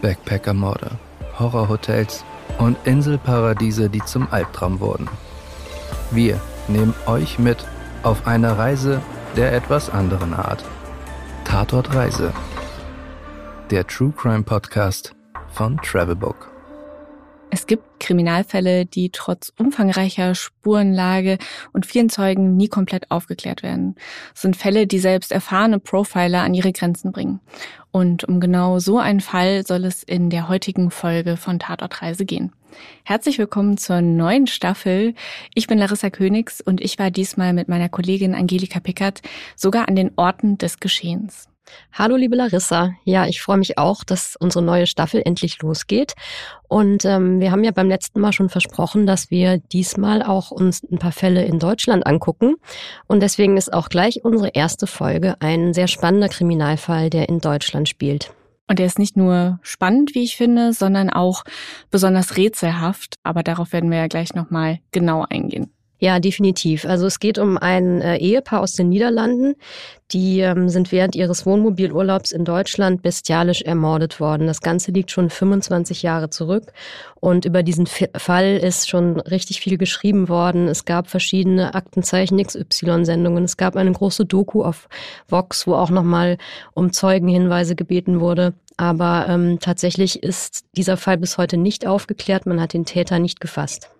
Backpackermorde, Horrorhotels und Inselparadiese, die zum Albtraum wurden. Wir nehmen euch mit auf eine Reise der etwas anderen Art. Tatort Reise. Der True Crime Podcast von Travelbook. Es gibt Kriminalfälle, die trotz umfangreicher Spurenlage und vielen Zeugen nie komplett aufgeklärt werden. Es sind Fälle, die selbst erfahrene Profiler an ihre Grenzen bringen. Und um genau so einen Fall soll es in der heutigen Folge von Tatortreise gehen. Herzlich willkommen zur neuen Staffel. Ich bin Larissa Königs und ich war diesmal mit meiner Kollegin Angelika Pickert sogar an den Orten des Geschehens. Hallo liebe Larissa. Ja, ich freue mich auch, dass unsere neue Staffel endlich losgeht. Und ähm, wir haben ja beim letzten Mal schon versprochen, dass wir diesmal auch uns ein paar Fälle in Deutschland angucken. Und deswegen ist auch gleich unsere erste Folge ein sehr spannender Kriminalfall, der in Deutschland spielt. Und der ist nicht nur spannend, wie ich finde, sondern auch besonders rätselhaft. Aber darauf werden wir ja gleich nochmal genau eingehen. Ja, definitiv. Also es geht um ein äh, Ehepaar aus den Niederlanden. Die ähm, sind während ihres Wohnmobilurlaubs in Deutschland bestialisch ermordet worden. Das Ganze liegt schon 25 Jahre zurück. Und über diesen F Fall ist schon richtig viel geschrieben worden. Es gab verschiedene Aktenzeichen XY-Sendungen. Es gab eine große Doku auf Vox, wo auch nochmal um Zeugenhinweise gebeten wurde. Aber ähm, tatsächlich ist dieser Fall bis heute nicht aufgeklärt. Man hat den Täter nicht gefasst.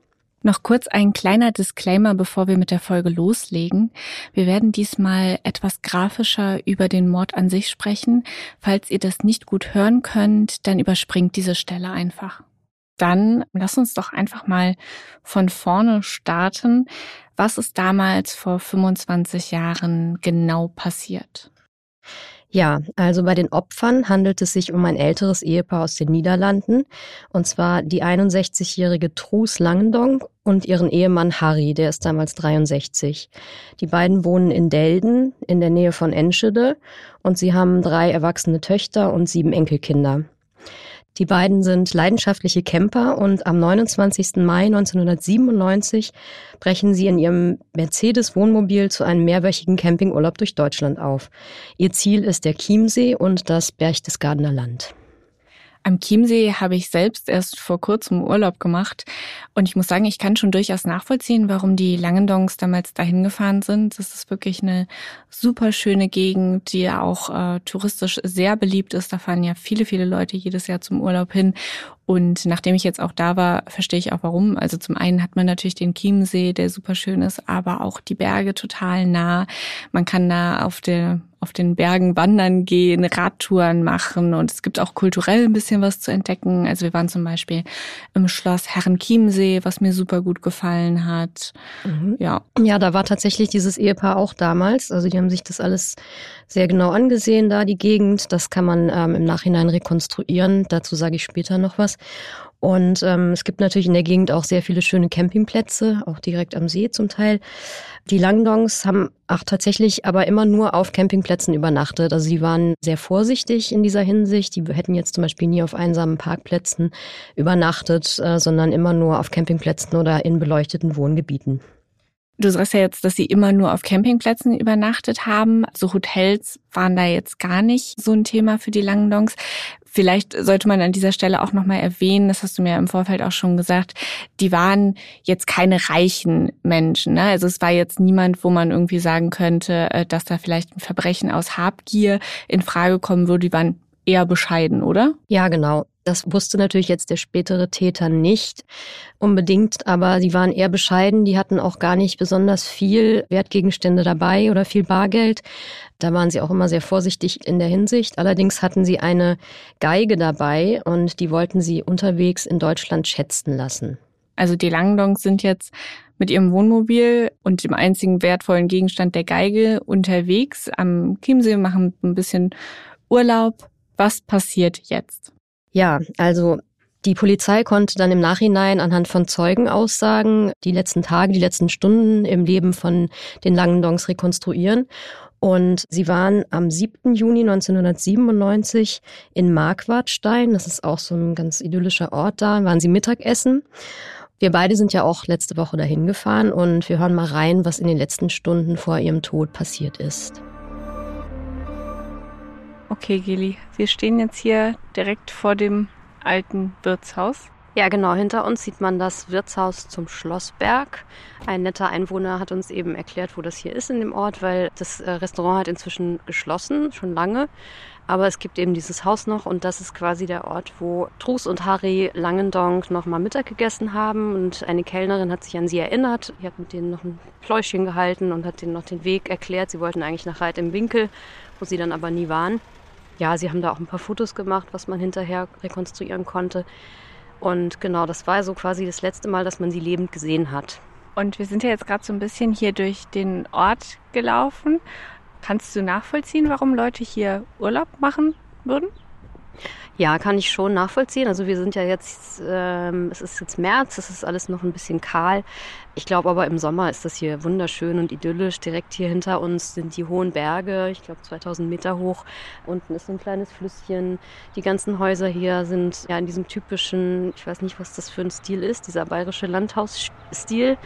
Noch kurz ein kleiner Disclaimer, bevor wir mit der Folge loslegen. Wir werden diesmal etwas grafischer über den Mord an sich sprechen. Falls ihr das nicht gut hören könnt, dann überspringt diese Stelle einfach. Dann lass uns doch einfach mal von vorne starten. Was ist damals vor 25 Jahren genau passiert? Ja, also bei den Opfern handelt es sich um ein älteres Ehepaar aus den Niederlanden, und zwar die 61-jährige Truus Langendonk und ihren Ehemann Harry, der ist damals 63. Die beiden wohnen in Delden in der Nähe von Enschede und sie haben drei erwachsene Töchter und sieben Enkelkinder. Die beiden sind leidenschaftliche Camper und am 29. Mai 1997 brechen sie in ihrem Mercedes-Wohnmobil zu einem mehrwöchigen Campingurlaub durch Deutschland auf. Ihr Ziel ist der Chiemsee und das Berchtesgadener Land. Am Chiemsee habe ich selbst erst vor kurzem Urlaub gemacht und ich muss sagen, ich kann schon durchaus nachvollziehen, warum die Langendongs damals dahin gefahren sind. Das ist wirklich eine super schöne Gegend, die ja auch äh, touristisch sehr beliebt ist. Da fahren ja viele, viele Leute jedes Jahr zum Urlaub hin und nachdem ich jetzt auch da war, verstehe ich auch warum. Also zum einen hat man natürlich den Chiemsee, der super schön ist, aber auch die Berge total nah. Man kann da auf der auf den Bergen wandern gehen, Radtouren machen und es gibt auch kulturell ein bisschen was zu entdecken. Also wir waren zum Beispiel im Schloss Herrenchiemsee, was mir super gut gefallen hat. Mhm. Ja. Ja, da war tatsächlich dieses Ehepaar auch damals. Also die haben sich das alles sehr genau angesehen, da die Gegend. Das kann man ähm, im Nachhinein rekonstruieren. Dazu sage ich später noch was. Und ähm, es gibt natürlich in der Gegend auch sehr viele schöne Campingplätze, auch direkt am See zum Teil. Die Langdongs haben auch tatsächlich aber immer nur auf Campingplätzen übernachtet. Also sie waren sehr vorsichtig in dieser Hinsicht. Die hätten jetzt zum Beispiel nie auf einsamen Parkplätzen übernachtet, äh, sondern immer nur auf Campingplätzen oder in beleuchteten Wohngebieten. Du sagst ja jetzt, dass sie immer nur auf Campingplätzen übernachtet haben. So Hotels waren da jetzt gar nicht so ein Thema für die Langdongs. Vielleicht sollte man an dieser Stelle auch nochmal erwähnen, das hast du mir im Vorfeld auch schon gesagt, die waren jetzt keine reichen Menschen. Ne? Also es war jetzt niemand, wo man irgendwie sagen könnte, äh, dass da vielleicht ein Verbrechen aus Habgier in Frage kommen würde. Die waren eher bescheiden, oder? Ja, genau. Das wusste natürlich jetzt der spätere Täter nicht unbedingt, aber sie waren eher bescheiden. Die hatten auch gar nicht besonders viel Wertgegenstände dabei oder viel Bargeld. Da waren sie auch immer sehr vorsichtig in der Hinsicht. Allerdings hatten sie eine Geige dabei und die wollten sie unterwegs in Deutschland schätzen lassen. Also die Langdongs sind jetzt mit ihrem Wohnmobil und dem einzigen wertvollen Gegenstand der Geige unterwegs am Chiemsee, machen ein bisschen Urlaub. Was passiert jetzt? Ja, also die Polizei konnte dann im Nachhinein anhand von Zeugenaussagen die letzten Tage, die letzten Stunden im Leben von den Langendongs rekonstruieren. Und sie waren am 7. Juni 1997 in Marquardstein, das ist auch so ein ganz idyllischer Ort da, waren sie Mittagessen. Wir beide sind ja auch letzte Woche dahin gefahren und wir hören mal rein, was in den letzten Stunden vor ihrem Tod passiert ist. Okay, Geli, wir stehen jetzt hier direkt vor dem alten Wirtshaus. Ja, genau. Hinter uns sieht man das Wirtshaus zum Schlossberg. Ein netter Einwohner hat uns eben erklärt, wo das hier ist in dem Ort, weil das äh, Restaurant hat inzwischen geschlossen, schon lange. Aber es gibt eben dieses Haus noch und das ist quasi der Ort, wo Trus und Harry Langendonk noch mal Mittag gegessen haben und eine Kellnerin hat sich an sie erinnert. Die hat mit denen noch ein Pläuschchen gehalten und hat denen noch den Weg erklärt. Sie wollten eigentlich nach Reit im Winkel, wo sie dann aber nie waren. Ja, sie haben da auch ein paar Fotos gemacht, was man hinterher rekonstruieren konnte. Und genau, das war so quasi das letzte Mal, dass man sie lebend gesehen hat. Und wir sind ja jetzt gerade so ein bisschen hier durch den Ort gelaufen. Kannst du nachvollziehen, warum Leute hier Urlaub machen würden? Ja, kann ich schon nachvollziehen. Also wir sind ja jetzt, ähm, es ist jetzt März, es ist alles noch ein bisschen kahl. Ich glaube aber im Sommer ist das hier wunderschön und idyllisch. Direkt hier hinter uns sind die hohen Berge, ich glaube 2000 Meter hoch. Unten ist so ein kleines Flüsschen. Die ganzen Häuser hier sind ja in diesem typischen, ich weiß nicht, was das für ein Stil ist, dieser bayerische Landhausstil.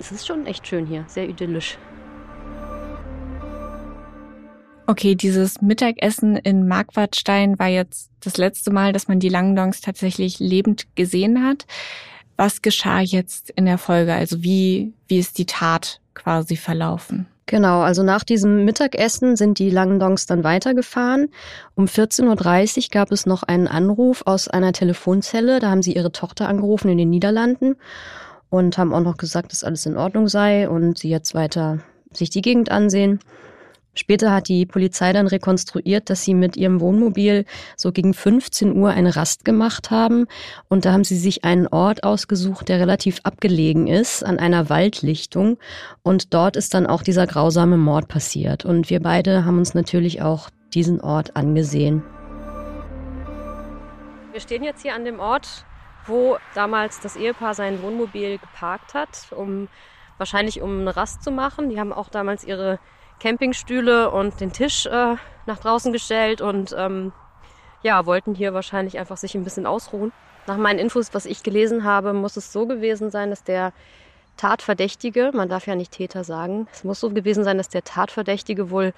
Es ist schon echt schön hier, sehr idyllisch. Okay, dieses Mittagessen in Marquardstein war jetzt das letzte Mal, dass man die Langdongs tatsächlich lebend gesehen hat. Was geschah jetzt in der Folge? Also wie, wie ist die Tat quasi verlaufen? Genau, also nach diesem Mittagessen sind die Langendongs dann weitergefahren. Um 14.30 Uhr gab es noch einen Anruf aus einer Telefonzelle. Da haben sie ihre Tochter angerufen in den Niederlanden und haben auch noch gesagt, dass alles in Ordnung sei und sie jetzt weiter sich die Gegend ansehen. Später hat die Polizei dann rekonstruiert, dass sie mit ihrem Wohnmobil so gegen 15 Uhr eine Rast gemacht haben. Und da haben sie sich einen Ort ausgesucht, der relativ abgelegen ist, an einer Waldlichtung. Und dort ist dann auch dieser grausame Mord passiert. Und wir beide haben uns natürlich auch diesen Ort angesehen. Wir stehen jetzt hier an dem Ort, wo damals das Ehepaar sein Wohnmobil geparkt hat, um wahrscheinlich um eine Rast zu machen. Die haben auch damals ihre Campingstühle und den Tisch äh, nach draußen gestellt und ähm, ja, wollten hier wahrscheinlich einfach sich ein bisschen ausruhen. Nach meinen Infos, was ich gelesen habe, muss es so gewesen sein, dass der Tatverdächtige, man darf ja nicht Täter sagen, es muss so gewesen sein, dass der Tatverdächtige wohl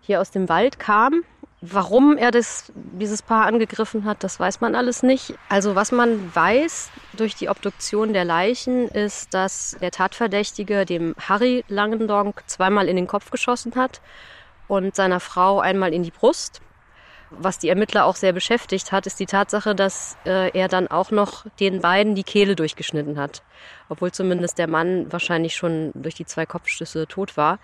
hier aus dem Wald kam Warum er das, dieses Paar angegriffen hat, das weiß man alles nicht. Also was man weiß durch die Obduktion der Leichen ist, dass der Tatverdächtige dem Harry Langendonk zweimal in den Kopf geschossen hat und seiner Frau einmal in die Brust. Was die Ermittler auch sehr beschäftigt hat, ist die Tatsache, dass äh, er dann auch noch den beiden die Kehle durchgeschnitten hat. Obwohl zumindest der Mann wahrscheinlich schon durch die zwei Kopfstöße tot war.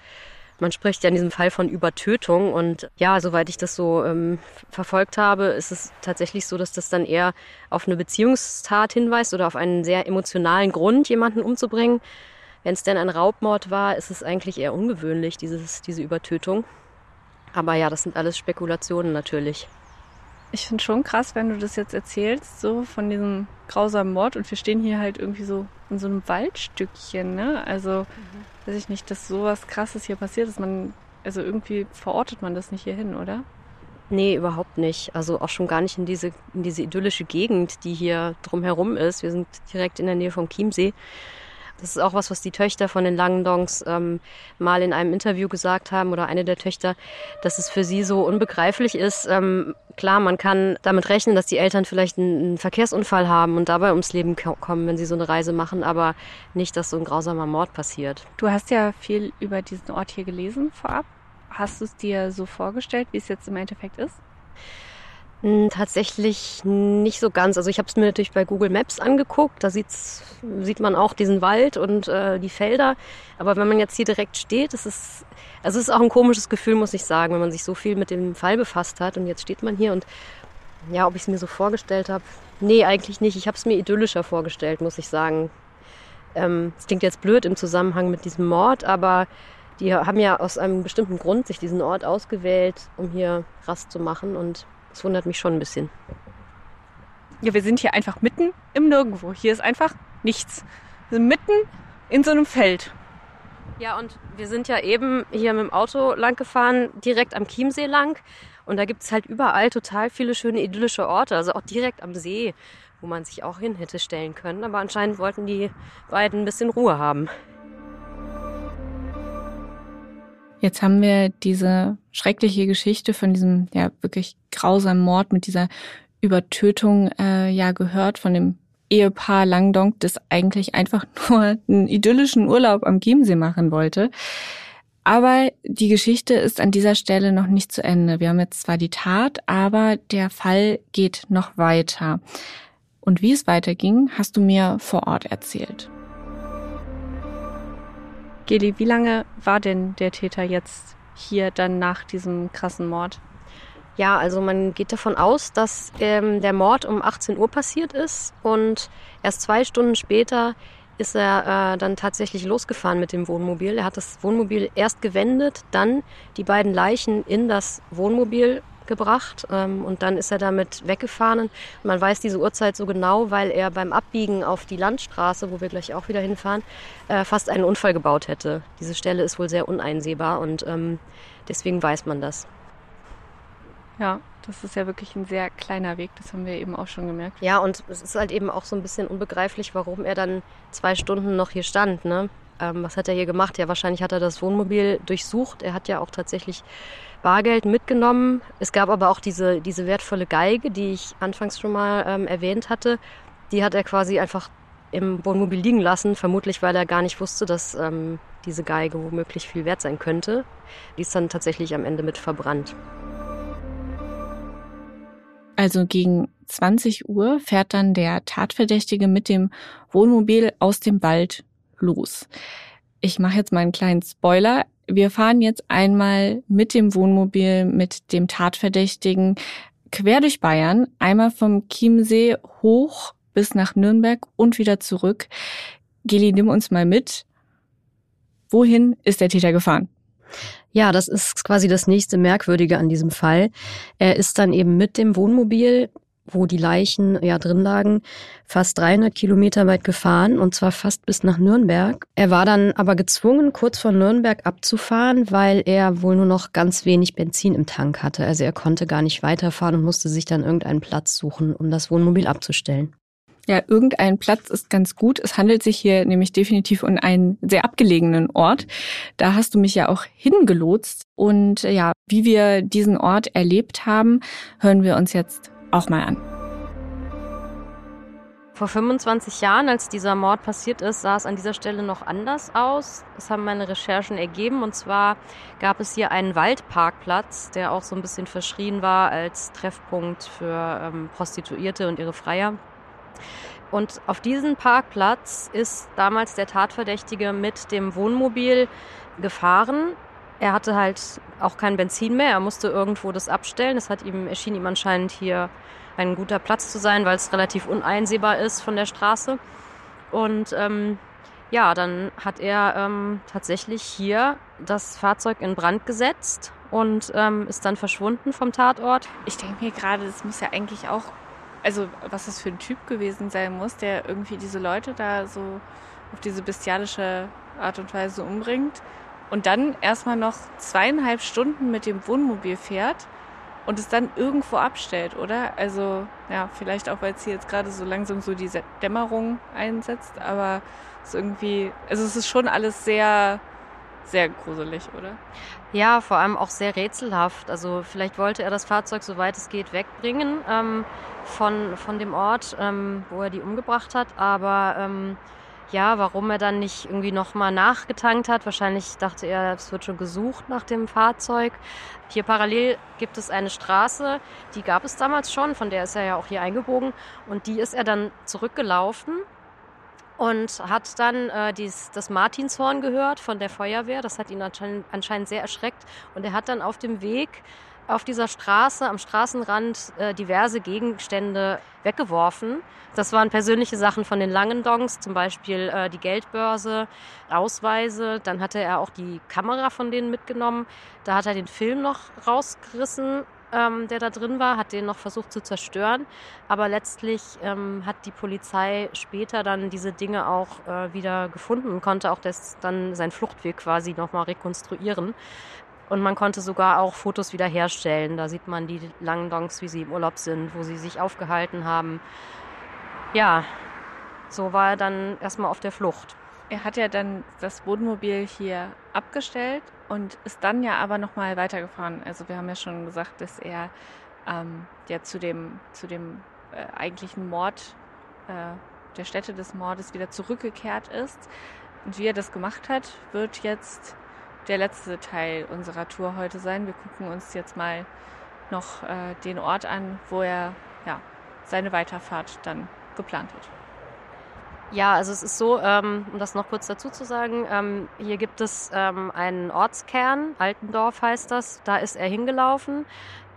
Man spricht ja in diesem Fall von Übertötung und ja, soweit ich das so ähm, verfolgt habe, ist es tatsächlich so, dass das dann eher auf eine Beziehungstat hinweist oder auf einen sehr emotionalen Grund, jemanden umzubringen. Wenn es denn ein Raubmord war, ist es eigentlich eher ungewöhnlich, dieses, diese Übertötung. Aber ja, das sind alles Spekulationen natürlich. Ich finde schon krass, wenn du das jetzt erzählst, so von diesem grausamen Mord und wir stehen hier halt irgendwie so in so einem Waldstückchen, ne? Also, mhm. weiß ich nicht, dass sowas krasses hier passiert ist. Man, also irgendwie verortet man das nicht hier hin, oder? Nee, überhaupt nicht. Also auch schon gar nicht in diese, in diese idyllische Gegend, die hier drumherum ist. Wir sind direkt in der Nähe vom Chiemsee. Das ist auch was, was die Töchter von den Langendongs ähm, mal in einem Interview gesagt haben oder eine der Töchter, dass es für sie so unbegreiflich ist. Ähm, klar, man kann damit rechnen, dass die Eltern vielleicht einen, einen Verkehrsunfall haben und dabei ums Leben kommen, wenn sie so eine Reise machen, aber nicht, dass so ein grausamer Mord passiert. Du hast ja viel über diesen Ort hier gelesen vorab. Hast du es dir so vorgestellt, wie es jetzt im Endeffekt ist? Hm, tatsächlich nicht so ganz. Also ich habe es mir natürlich bei Google Maps angeguckt. Da sieht's, sieht man auch diesen Wald und äh, die Felder. Aber wenn man jetzt hier direkt steht, ist es, also es ist auch ein komisches Gefühl, muss ich sagen, wenn man sich so viel mit dem Fall befasst hat. Und jetzt steht man hier und ja, ob ich es mir so vorgestellt habe, nee, eigentlich nicht. Ich habe es mir idyllischer vorgestellt, muss ich sagen. Ähm, es ähm, klingt jetzt blöd im Zusammenhang mit diesem Mord, aber die haben ja aus einem bestimmten Grund sich diesen Ort ausgewählt, um hier Rast zu machen und das wundert mich schon ein bisschen. Ja, wir sind hier einfach mitten im Nirgendwo. Hier ist einfach nichts. Wir sind mitten in so einem Feld. Ja, und wir sind ja eben hier mit dem Auto lang gefahren, direkt am Chiemsee lang. Und da gibt es halt überall total viele schöne idyllische Orte, also auch direkt am See, wo man sich auch hin hätte stellen können. Aber anscheinend wollten die beiden ein bisschen Ruhe haben. Jetzt haben wir diese schreckliche Geschichte von diesem ja wirklich grausamen Mord mit dieser Übertötung äh, ja gehört von dem Ehepaar Langdonk, das eigentlich einfach nur einen idyllischen Urlaub am Chiemsee machen wollte. Aber die Geschichte ist an dieser Stelle noch nicht zu Ende. Wir haben jetzt zwar die Tat, aber der Fall geht noch weiter. Und wie es weiterging, hast du mir vor Ort erzählt. Geli, wie lange war denn der Täter jetzt hier dann nach diesem krassen Mord? Ja, also man geht davon aus, dass ähm, der Mord um 18 Uhr passiert ist und erst zwei Stunden später ist er äh, dann tatsächlich losgefahren mit dem Wohnmobil. Er hat das Wohnmobil erst gewendet, dann die beiden Leichen in das Wohnmobil gebracht ähm, und dann ist er damit weggefahren. Man weiß diese Uhrzeit so genau, weil er beim Abbiegen auf die Landstraße, wo wir gleich auch wieder hinfahren, äh, fast einen Unfall gebaut hätte. Diese Stelle ist wohl sehr uneinsehbar und ähm, deswegen weiß man das. Ja, das ist ja wirklich ein sehr kleiner Weg, das haben wir eben auch schon gemerkt. Ja, und es ist halt eben auch so ein bisschen unbegreiflich, warum er dann zwei Stunden noch hier stand. Ne? Ähm, was hat er hier gemacht? Ja, wahrscheinlich hat er das Wohnmobil durchsucht. Er hat ja auch tatsächlich Bargeld mitgenommen. Es gab aber auch diese, diese wertvolle Geige, die ich anfangs schon mal ähm, erwähnt hatte. Die hat er quasi einfach im Wohnmobil liegen lassen, vermutlich weil er gar nicht wusste, dass ähm, diese Geige womöglich viel wert sein könnte. Die ist dann tatsächlich am Ende mit verbrannt. Also gegen 20 Uhr fährt dann der Tatverdächtige mit dem Wohnmobil aus dem Wald los. Ich mache jetzt mal einen kleinen Spoiler. Wir fahren jetzt einmal mit dem Wohnmobil mit dem Tatverdächtigen quer durch Bayern, einmal vom Chiemsee hoch bis nach Nürnberg und wieder zurück. Geli, nimm uns mal mit. Wohin ist der Täter gefahren? Ja, das ist quasi das nächste Merkwürdige an diesem Fall. Er ist dann eben mit dem Wohnmobil, wo die Leichen ja drin lagen, fast 300 Kilometer weit gefahren und zwar fast bis nach Nürnberg. Er war dann aber gezwungen, kurz vor Nürnberg abzufahren, weil er wohl nur noch ganz wenig Benzin im Tank hatte. Also er konnte gar nicht weiterfahren und musste sich dann irgendeinen Platz suchen, um das Wohnmobil abzustellen. Ja, irgendein Platz ist ganz gut. Es handelt sich hier nämlich definitiv um einen sehr abgelegenen Ort. Da hast du mich ja auch hingelotst. Und ja, wie wir diesen Ort erlebt haben, hören wir uns jetzt auch mal an. Vor 25 Jahren, als dieser Mord passiert ist, sah es an dieser Stelle noch anders aus. Das haben meine Recherchen ergeben. Und zwar gab es hier einen Waldparkplatz, der auch so ein bisschen verschrien war als Treffpunkt für ähm, Prostituierte und ihre Freier. Und auf diesen Parkplatz ist damals der Tatverdächtige mit dem Wohnmobil gefahren. Er hatte halt auch kein Benzin mehr. Er musste irgendwo das abstellen. Es hat ihm, erschien ihm anscheinend hier ein guter Platz zu sein, weil es relativ uneinsehbar ist von der Straße. Und ähm, ja, dann hat er ähm, tatsächlich hier das Fahrzeug in Brand gesetzt und ähm, ist dann verschwunden vom Tatort. Ich denke mir gerade, das muss ja eigentlich auch also was das für ein Typ gewesen sein muss, der irgendwie diese Leute da so auf diese bestialische Art und Weise umbringt und dann erstmal noch zweieinhalb Stunden mit dem Wohnmobil fährt und es dann irgendwo abstellt, oder? Also ja, vielleicht auch, weil es hier jetzt gerade so langsam so diese Dämmerung einsetzt, aber es ist irgendwie, also es ist schon alles sehr sehr gruselig, oder? Ja, vor allem auch sehr rätselhaft. Also vielleicht wollte er das Fahrzeug, soweit es geht, wegbringen ähm, von, von dem Ort, ähm, wo er die umgebracht hat. Aber ähm, ja, warum er dann nicht irgendwie nochmal nachgetankt hat. Wahrscheinlich dachte er, es wird schon gesucht nach dem Fahrzeug. Hier parallel gibt es eine Straße, die gab es damals schon, von der ist er ja auch hier eingebogen. Und die ist er dann zurückgelaufen und hat dann äh, dies, das Martinshorn gehört von der Feuerwehr. Das hat ihn anscheinend, anscheinend sehr erschreckt. Und er hat dann auf dem Weg auf dieser Straße, am Straßenrand, äh, diverse Gegenstände weggeworfen. Das waren persönliche Sachen von den Langendongs, zum Beispiel äh, die Geldbörse, Ausweise. Dann hatte er auch die Kamera von denen mitgenommen. Da hat er den Film noch rausgerissen ähm, der da drin war, hat den noch versucht zu zerstören. Aber letztlich ähm, hat die Polizei später dann diese Dinge auch äh, wieder gefunden und konnte auch das, dann seinen Fluchtweg quasi nochmal rekonstruieren. Und man konnte sogar auch Fotos wiederherstellen. Da sieht man die langen Dongs, wie sie im Urlaub sind, wo sie sich aufgehalten haben. Ja, so war er dann erstmal auf der Flucht. Er hat ja dann das Wohnmobil hier abgestellt und ist dann ja aber nochmal weitergefahren. Also wir haben ja schon gesagt, dass er ähm, ja zu dem, zu dem äh, eigentlichen Mord, äh, der Stätte des Mordes wieder zurückgekehrt ist. Und wie er das gemacht hat, wird jetzt der letzte Teil unserer Tour heute sein. Wir gucken uns jetzt mal noch äh, den Ort an, wo er ja, seine Weiterfahrt dann geplant hat. Ja, also es ist so, ähm, um das noch kurz dazu zu sagen, ähm, hier gibt es ähm, einen Ortskern, Altendorf heißt das, da ist er hingelaufen,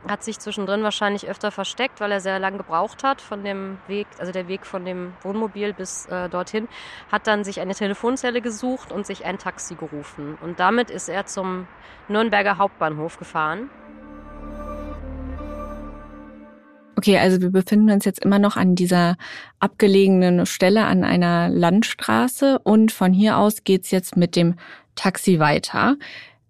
hat sich zwischendrin wahrscheinlich öfter versteckt, weil er sehr lang gebraucht hat von dem Weg, also der Weg von dem Wohnmobil bis äh, dorthin, hat dann sich eine Telefonzelle gesucht und sich ein Taxi gerufen. Und damit ist er zum Nürnberger Hauptbahnhof gefahren. Okay, also wir befinden uns jetzt immer noch an dieser abgelegenen Stelle an einer Landstraße und von hier aus geht's jetzt mit dem Taxi weiter.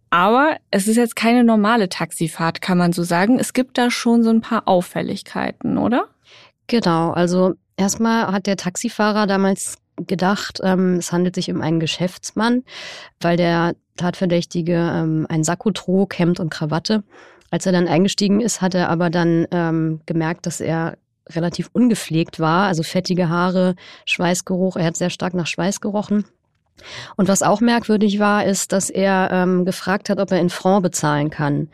Aber es ist jetzt keine normale Taxifahrt, kann man so sagen. Es gibt da schon so ein paar Auffälligkeiten, oder? Genau, also erstmal hat der Taxifahrer damals gedacht, ähm, es handelt sich um einen Geschäftsmann, weil der Tatverdächtige ähm, ein Sakko trug, Hemd und Krawatte. Als er dann eingestiegen ist, hat er aber dann ähm, gemerkt, dass er relativ ungepflegt war, also fettige Haare, Schweißgeruch. Er hat sehr stark nach Schweiß gerochen. Und was auch merkwürdig war, ist, dass er ähm, gefragt hat, ob er in Franc bezahlen kann.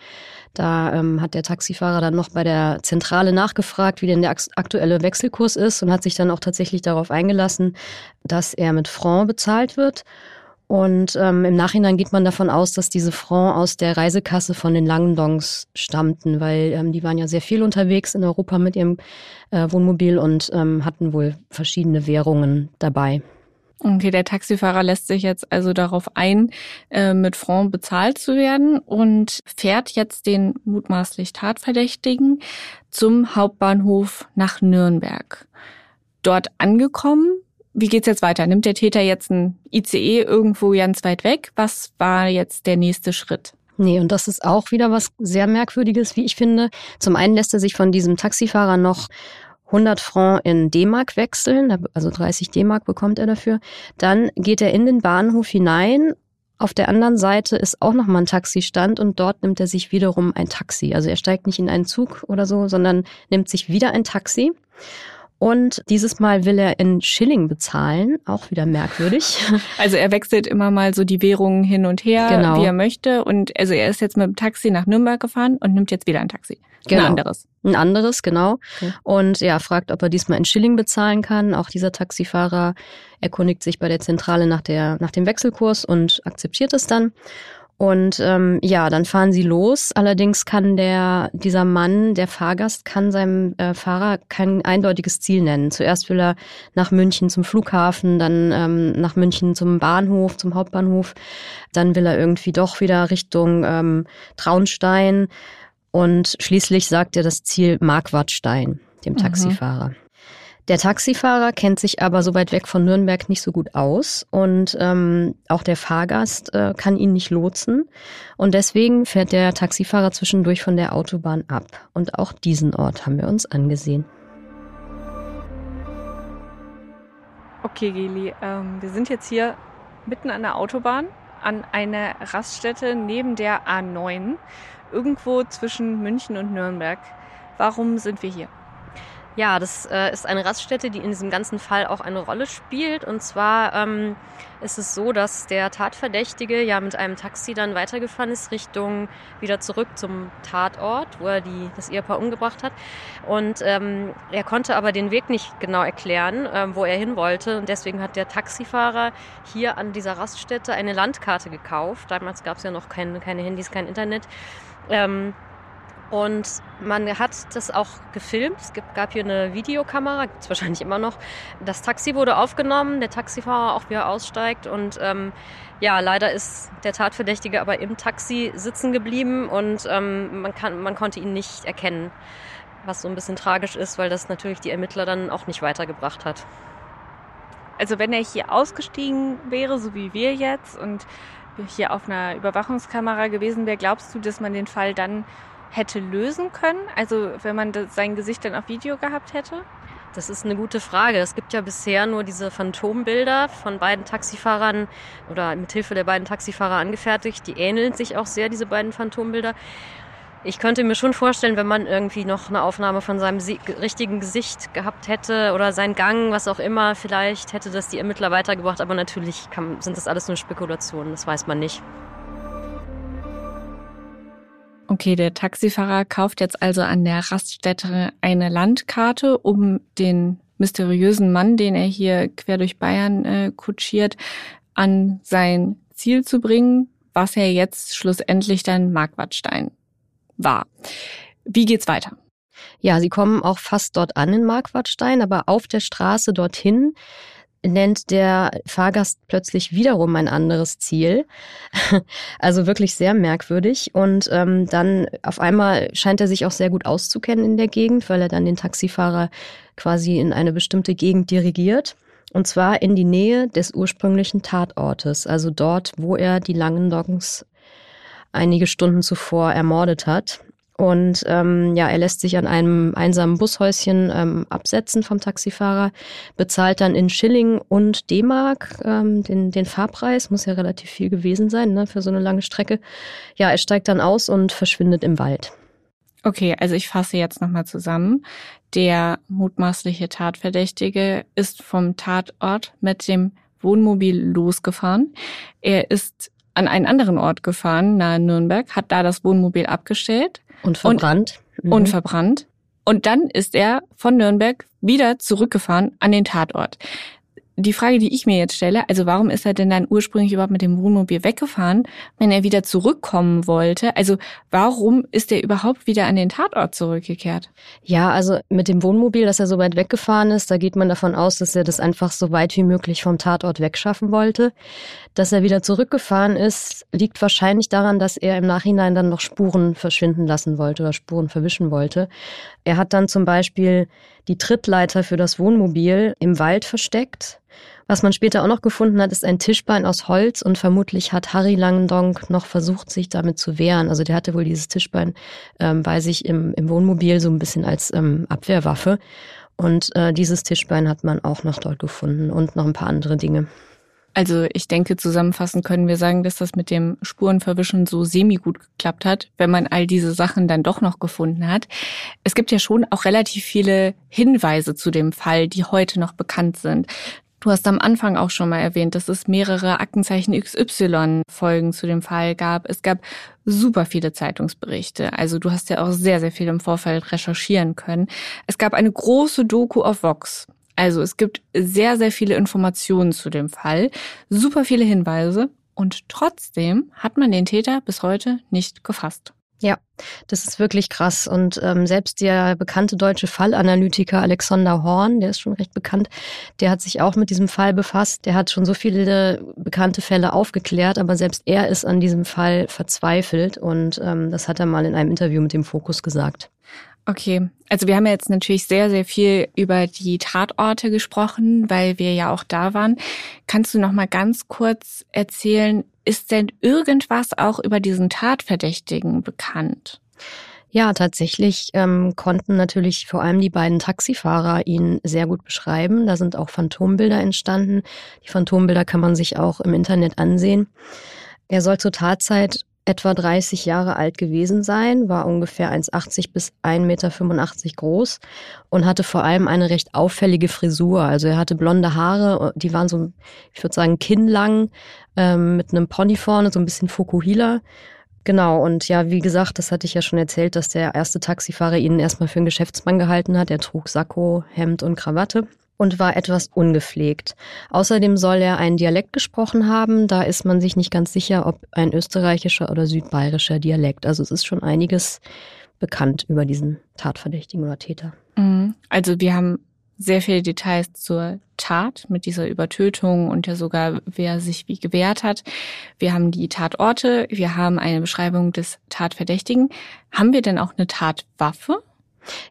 Da ähm, hat der Taxifahrer dann noch bei der Zentrale nachgefragt, wie denn der aktuelle Wechselkurs ist und hat sich dann auch tatsächlich darauf eingelassen, dass er mit Franc bezahlt wird. Und ähm, im Nachhinein geht man davon aus, dass diese Franc aus der Reisekasse von den Langendongs stammten, weil ähm, die waren ja sehr viel unterwegs in Europa mit ihrem äh, Wohnmobil und ähm, hatten wohl verschiedene Währungen dabei. Okay, der Taxifahrer lässt sich jetzt also darauf ein, äh, mit Franc bezahlt zu werden und fährt jetzt den mutmaßlich Tatverdächtigen zum Hauptbahnhof nach Nürnberg. Dort angekommen wie geht's jetzt weiter? Nimmt der Täter jetzt ein ICE irgendwo ganz weit weg? Was war jetzt der nächste Schritt? Nee, und das ist auch wieder was sehr Merkwürdiges, wie ich finde. Zum einen lässt er sich von diesem Taxifahrer noch 100 Franc in D-Mark wechseln, also 30 D-Mark bekommt er dafür. Dann geht er in den Bahnhof hinein. Auf der anderen Seite ist auch nochmal ein Taxistand und dort nimmt er sich wiederum ein Taxi. Also er steigt nicht in einen Zug oder so, sondern nimmt sich wieder ein Taxi. Und dieses Mal will er in Schilling bezahlen, auch wieder merkwürdig. Also er wechselt immer mal so die Währungen hin und her, genau. wie er möchte. Und also er ist jetzt mit dem Taxi nach Nürnberg gefahren und nimmt jetzt wieder ein Taxi. Genau. Ein anderes. Ein anderes, genau. Okay. Und ja, fragt, ob er diesmal in Schilling bezahlen kann. Auch dieser Taxifahrer erkundigt sich bei der Zentrale nach, der, nach dem Wechselkurs und akzeptiert es dann. Und ähm, ja, dann fahren sie los. Allerdings kann der dieser Mann, der Fahrgast, kann seinem äh, Fahrer kein eindeutiges Ziel nennen. Zuerst will er nach München zum Flughafen, dann ähm, nach München zum Bahnhof, zum Hauptbahnhof. Dann will er irgendwie doch wieder Richtung ähm, Traunstein. Und schließlich sagt er das Ziel Marquardstein, dem mhm. Taxifahrer. Mhm. Der Taxifahrer kennt sich aber so weit weg von Nürnberg nicht so gut aus und ähm, auch der Fahrgast äh, kann ihn nicht lotsen. Und deswegen fährt der Taxifahrer zwischendurch von der Autobahn ab. Und auch diesen Ort haben wir uns angesehen. Okay, Geli, ähm, wir sind jetzt hier mitten an der Autobahn, an einer Raststätte neben der A9, irgendwo zwischen München und Nürnberg. Warum sind wir hier? Ja, das äh, ist eine Raststätte, die in diesem ganzen Fall auch eine Rolle spielt. Und zwar ähm, ist es so, dass der Tatverdächtige ja mit einem Taxi dann weitergefahren ist, Richtung wieder zurück zum Tatort, wo er die, das Ehepaar umgebracht hat. Und ähm, er konnte aber den Weg nicht genau erklären, ähm, wo er hin wollte. Und deswegen hat der Taxifahrer hier an dieser Raststätte eine Landkarte gekauft. Damals gab es ja noch kein, keine Handys, kein Internet. Ähm, und man hat das auch gefilmt. Es gab hier eine Videokamera, gibt es wahrscheinlich immer noch. Das Taxi wurde aufgenommen, der Taxifahrer auch wieder aussteigt. Und ähm, ja, leider ist der Tatverdächtige aber im Taxi sitzen geblieben und ähm, man, kann, man konnte ihn nicht erkennen. Was so ein bisschen tragisch ist, weil das natürlich die Ermittler dann auch nicht weitergebracht hat. Also wenn er hier ausgestiegen wäre, so wie wir jetzt, und hier auf einer Überwachungskamera gewesen wäre, glaubst du, dass man den Fall dann hätte lösen können? Also wenn man sein Gesicht dann auf Video gehabt hätte? Das ist eine gute Frage. Es gibt ja bisher nur diese Phantombilder von beiden Taxifahrern oder mit Hilfe der beiden Taxifahrer angefertigt. Die ähneln sich auch sehr, diese beiden Phantombilder. Ich könnte mir schon vorstellen, wenn man irgendwie noch eine Aufnahme von seinem richtigen Gesicht gehabt hätte oder seinen Gang, was auch immer, vielleicht hätte das die Ermittler weitergebracht. Aber natürlich kann, sind das alles nur Spekulationen, das weiß man nicht. Okay, der Taxifahrer kauft jetzt also an der Raststätte eine Landkarte, um den mysteriösen Mann, den er hier quer durch Bayern äh, kutschiert, an sein Ziel zu bringen, was er jetzt schlussendlich dann Marquardstein war. Wie geht's weiter? Ja, sie kommen auch fast dort an in Marquardstein, aber auf der Straße dorthin nennt der Fahrgast plötzlich wiederum ein anderes Ziel. Also wirklich sehr merkwürdig. Und ähm, dann auf einmal scheint er sich auch sehr gut auszukennen in der Gegend, weil er dann den Taxifahrer quasi in eine bestimmte Gegend dirigiert. Und zwar in die Nähe des ursprünglichen Tatortes, also dort, wo er die langen Loggens einige Stunden zuvor ermordet hat. Und ähm, ja, er lässt sich an einem einsamen Bushäuschen ähm, absetzen vom Taxifahrer, bezahlt dann in Schilling und D-Mark ähm, den, den Fahrpreis, muss ja relativ viel gewesen sein ne, für so eine lange Strecke. Ja, er steigt dann aus und verschwindet im Wald. Okay, also ich fasse jetzt nochmal zusammen. Der mutmaßliche Tatverdächtige ist vom Tatort mit dem Wohnmobil losgefahren. Er ist an einen anderen Ort gefahren, nahe Nürnberg, hat da das Wohnmobil abgestellt. Und verbrannt. Und, mhm. und verbrannt. Und dann ist er von Nürnberg wieder zurückgefahren an den Tatort die Frage, die ich mir jetzt stelle, also warum ist er denn dann ursprünglich überhaupt mit dem Wohnmobil weggefahren, wenn er wieder zurückkommen wollte? Also warum ist er überhaupt wieder an den Tatort zurückgekehrt? Ja, also mit dem Wohnmobil, dass er so weit weggefahren ist, da geht man davon aus, dass er das einfach so weit wie möglich vom Tatort wegschaffen wollte. Dass er wieder zurückgefahren ist, liegt wahrscheinlich daran, dass er im Nachhinein dann noch Spuren verschwinden lassen wollte oder Spuren verwischen wollte. Er hat dann zum Beispiel die Trittleiter für das Wohnmobil im Wald versteckt. Was man später auch noch gefunden hat, ist ein Tischbein aus Holz und vermutlich hat Harry Langendonk noch versucht, sich damit zu wehren. Also der hatte wohl dieses Tischbein ähm, bei sich im, im Wohnmobil so ein bisschen als ähm, Abwehrwaffe. Und äh, dieses Tischbein hat man auch noch dort gefunden und noch ein paar andere Dinge. Also ich denke, zusammenfassend können wir sagen, dass das mit dem Spurenverwischen so semi-gut geklappt hat, wenn man all diese Sachen dann doch noch gefunden hat. Es gibt ja schon auch relativ viele Hinweise zu dem Fall, die heute noch bekannt sind. Du hast am Anfang auch schon mal erwähnt, dass es mehrere Aktenzeichen XY-Folgen zu dem Fall gab. Es gab super viele Zeitungsberichte. Also du hast ja auch sehr, sehr viel im Vorfeld recherchieren können. Es gab eine große Doku auf Vox. Also es gibt sehr, sehr viele Informationen zu dem Fall, super viele Hinweise und trotzdem hat man den Täter bis heute nicht gefasst. Ja, das ist wirklich krass. Und ähm, selbst der bekannte deutsche Fallanalytiker Alexander Horn, der ist schon recht bekannt, der hat sich auch mit diesem Fall befasst. Der hat schon so viele bekannte Fälle aufgeklärt, aber selbst er ist an diesem Fall verzweifelt. Und ähm, das hat er mal in einem Interview mit dem Fokus gesagt. Okay, also wir haben jetzt natürlich sehr, sehr viel über die Tatorte gesprochen, weil wir ja auch da waren. Kannst du noch mal ganz kurz erzählen, ist denn irgendwas auch über diesen Tatverdächtigen bekannt? Ja, tatsächlich ähm, konnten natürlich vor allem die beiden Taxifahrer ihn sehr gut beschreiben. Da sind auch Phantombilder entstanden. Die Phantombilder kann man sich auch im Internet ansehen. Er soll zur Tatzeit etwa 30 Jahre alt gewesen sein, war ungefähr 1,80 bis 1,85 Meter groß und hatte vor allem eine recht auffällige Frisur. Also er hatte blonde Haare, die waren so, ich würde sagen, kinnlang, ähm, mit einem Pony vorne, so ein bisschen Fokuhila. Genau, und ja, wie gesagt, das hatte ich ja schon erzählt, dass der erste Taxifahrer ihn erstmal für einen Geschäftsmann gehalten hat. Er trug Sakko, Hemd und Krawatte und war etwas ungepflegt. Außerdem soll er einen Dialekt gesprochen haben. Da ist man sich nicht ganz sicher, ob ein österreichischer oder südbayerischer Dialekt. Also es ist schon einiges bekannt über diesen Tatverdächtigen oder Täter. Mhm. Also wir haben sehr viele Details zur Tat mit dieser Übertötung und ja sogar, wer sich wie gewehrt hat. Wir haben die Tatorte, wir haben eine Beschreibung des Tatverdächtigen. Haben wir denn auch eine Tatwaffe?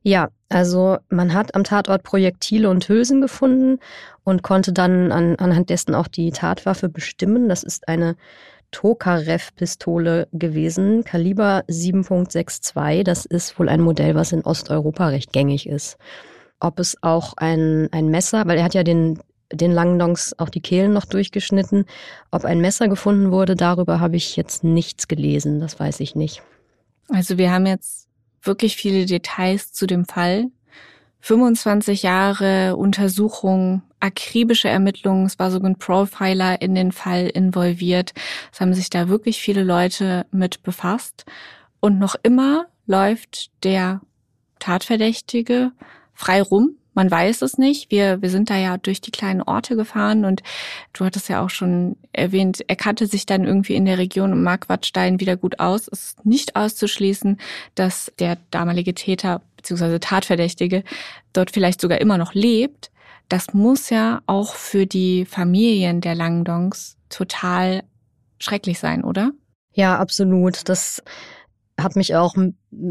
Ja, also man hat am Tatort Projektile und Hülsen gefunden und konnte dann an, anhand dessen auch die Tatwaffe bestimmen. Das ist eine Tokarev-Pistole gewesen, Kaliber 7.62. Das ist wohl ein Modell, was in Osteuropa recht gängig ist. ob es auch ein, ein Messer, weil er hat ja den, den Langendongs auch die Kehlen noch durchgeschnitten. Ob ein Messer gefunden wurde, darüber habe ich jetzt nichts gelesen, das weiß ich nicht. Also wir haben jetzt wirklich viele Details zu dem Fall. 25 Jahre Untersuchung, akribische Ermittlungen, es war sogar ein Profiler in den Fall involviert. Es haben sich da wirklich viele Leute mit befasst. Und noch immer läuft der Tatverdächtige frei rum. Man weiß es nicht. Wir, wir sind da ja durch die kleinen Orte gefahren und du hattest ja auch schon erwähnt, er kannte sich dann irgendwie in der Region um Marquardstein wieder gut aus. Es ist nicht auszuschließen, dass der damalige Täter bzw. Tatverdächtige dort vielleicht sogar immer noch lebt. Das muss ja auch für die Familien der Langdongs total schrecklich sein, oder? Ja, absolut. Das hat mich auch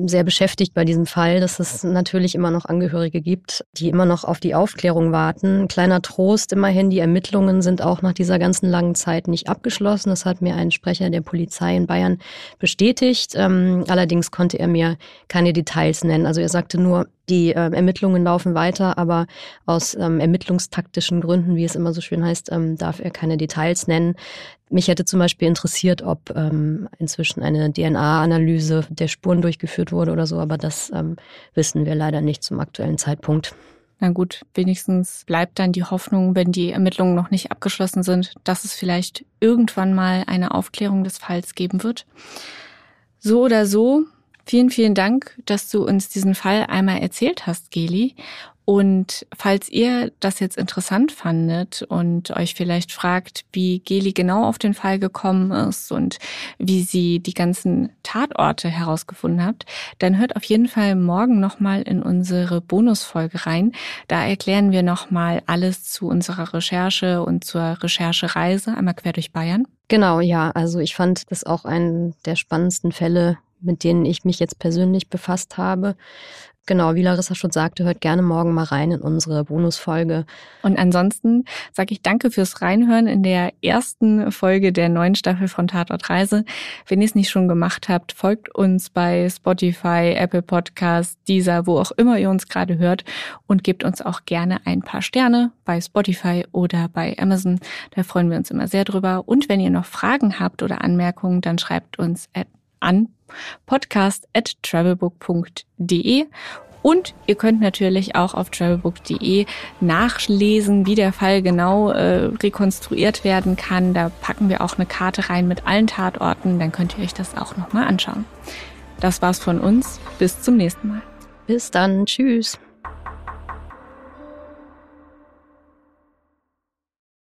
sehr beschäftigt bei diesem Fall, dass es natürlich immer noch Angehörige gibt, die immer noch auf die Aufklärung warten. Kleiner Trost immerhin, die Ermittlungen sind auch nach dieser ganzen langen Zeit nicht abgeschlossen. Das hat mir ein Sprecher der Polizei in Bayern bestätigt. Ähm, allerdings konnte er mir keine Details nennen. Also er sagte nur, die äh, Ermittlungen laufen weiter, aber aus ähm, ermittlungstaktischen Gründen, wie es immer so schön heißt, ähm, darf er keine Details nennen. Mich hätte zum Beispiel interessiert, ob ähm, inzwischen eine DNA-Analyse der Spuren durchgeführt wurde oder so, aber das ähm, wissen wir leider nicht zum aktuellen Zeitpunkt. Na gut, wenigstens bleibt dann die Hoffnung, wenn die Ermittlungen noch nicht abgeschlossen sind, dass es vielleicht irgendwann mal eine Aufklärung des Falls geben wird. So oder so, Vielen, vielen Dank, dass du uns diesen Fall einmal erzählt hast, Geli. Und falls ihr das jetzt interessant fandet und euch vielleicht fragt, wie Geli genau auf den Fall gekommen ist und wie sie die ganzen Tatorte herausgefunden habt, dann hört auf jeden Fall morgen nochmal in unsere Bonusfolge rein. Da erklären wir nochmal alles zu unserer Recherche und zur Recherchereise einmal quer durch Bayern. Genau, ja. Also ich fand das auch einen der spannendsten Fälle mit denen ich mich jetzt persönlich befasst habe. Genau, wie Larissa schon sagte, hört gerne morgen mal rein in unsere Bonusfolge. Und ansonsten sage ich danke fürs Reinhören in der ersten Folge der neuen Staffel von Tatort Reise. Wenn ihr es nicht schon gemacht habt, folgt uns bei Spotify, Apple Podcasts, dieser, wo auch immer ihr uns gerade hört und gebt uns auch gerne ein paar Sterne bei Spotify oder bei Amazon. Da freuen wir uns immer sehr drüber. Und wenn ihr noch Fragen habt oder Anmerkungen, dann schreibt uns an podcast at travelbook.de und ihr könnt natürlich auch auf travelbook.de nachlesen, wie der Fall genau äh, rekonstruiert werden kann. Da packen wir auch eine Karte rein mit allen Tatorten. Dann könnt ihr euch das auch nochmal anschauen. Das war's von uns. Bis zum nächsten Mal. Bis dann. Tschüss.